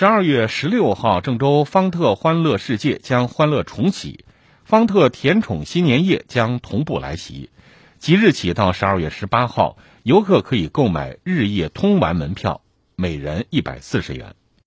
十二月十六号郑州方特欢乐世界将欢乐重启方特甜宠新年夜将同步来袭。即日起到十二月十八号游客可以购买日夜通玩门票每人一百四十元。